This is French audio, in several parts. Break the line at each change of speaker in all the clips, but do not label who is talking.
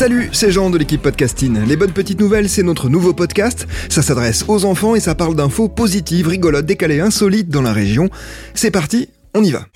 Salut, c'est Jean de l'équipe Podcasting. Les bonnes petites nouvelles, c'est notre nouveau podcast. Ça s'adresse aux enfants et ça parle d'infos positives, rigolotes, décalées, insolites dans la région. C'est parti, on y va.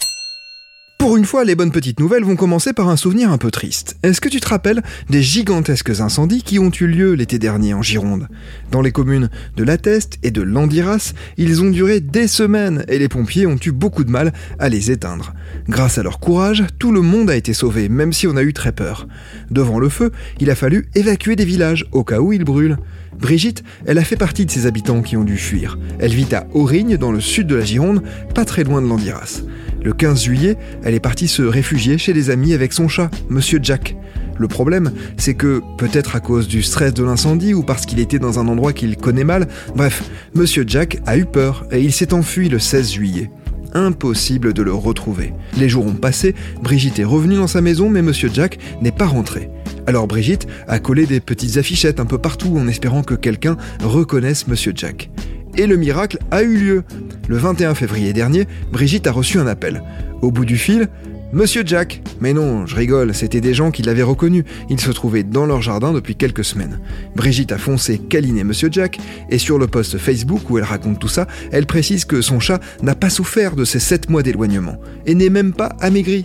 Pour une fois, les bonnes petites nouvelles vont commencer par un souvenir un peu triste. Est-ce que tu te rappelles des gigantesques incendies qui ont eu lieu l'été dernier en Gironde? Dans les communes de La Teste et de Landiras, ils ont duré des semaines et les pompiers ont eu beaucoup de mal à les éteindre. Grâce à leur courage, tout le monde a été sauvé, même si on a eu très peur. Devant le feu, il a fallu évacuer des villages au cas où ils brûlent. Brigitte, elle a fait partie de ces habitants qui ont dû fuir. Elle vit à Aurigne, dans le sud de la Gironde, pas très loin de Landiras. Le 15 juillet, elle est partie se réfugier chez des amis avec son chat, Monsieur Jack. Le problème, c'est que, peut-être à cause du stress de l'incendie ou parce qu'il était dans un endroit qu'il connaît mal, bref, Monsieur Jack a eu peur et il s'est enfui le 16 juillet. Impossible de le retrouver. Les jours ont passé, Brigitte est revenue dans sa maison, mais Monsieur Jack n'est pas rentré. Alors Brigitte a collé des petites affichettes un peu partout en espérant que quelqu'un reconnaisse Monsieur Jack. Et le miracle a eu lieu. Le 21 février dernier, Brigitte a reçu un appel. Au bout du fil, Monsieur Jack Mais non, je rigole, c'était des gens qui l'avaient reconnu. Il se trouvait dans leur jardin depuis quelques semaines. Brigitte a foncé câliner Monsieur Jack, et sur le post Facebook où elle raconte tout ça, elle précise que son chat n'a pas souffert de ces 7 mois d'éloignement, et n'est même pas amaigri.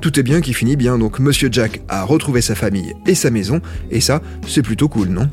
Tout est bien qui finit bien, donc Monsieur Jack a retrouvé sa famille et sa maison, et ça, c'est plutôt cool, non?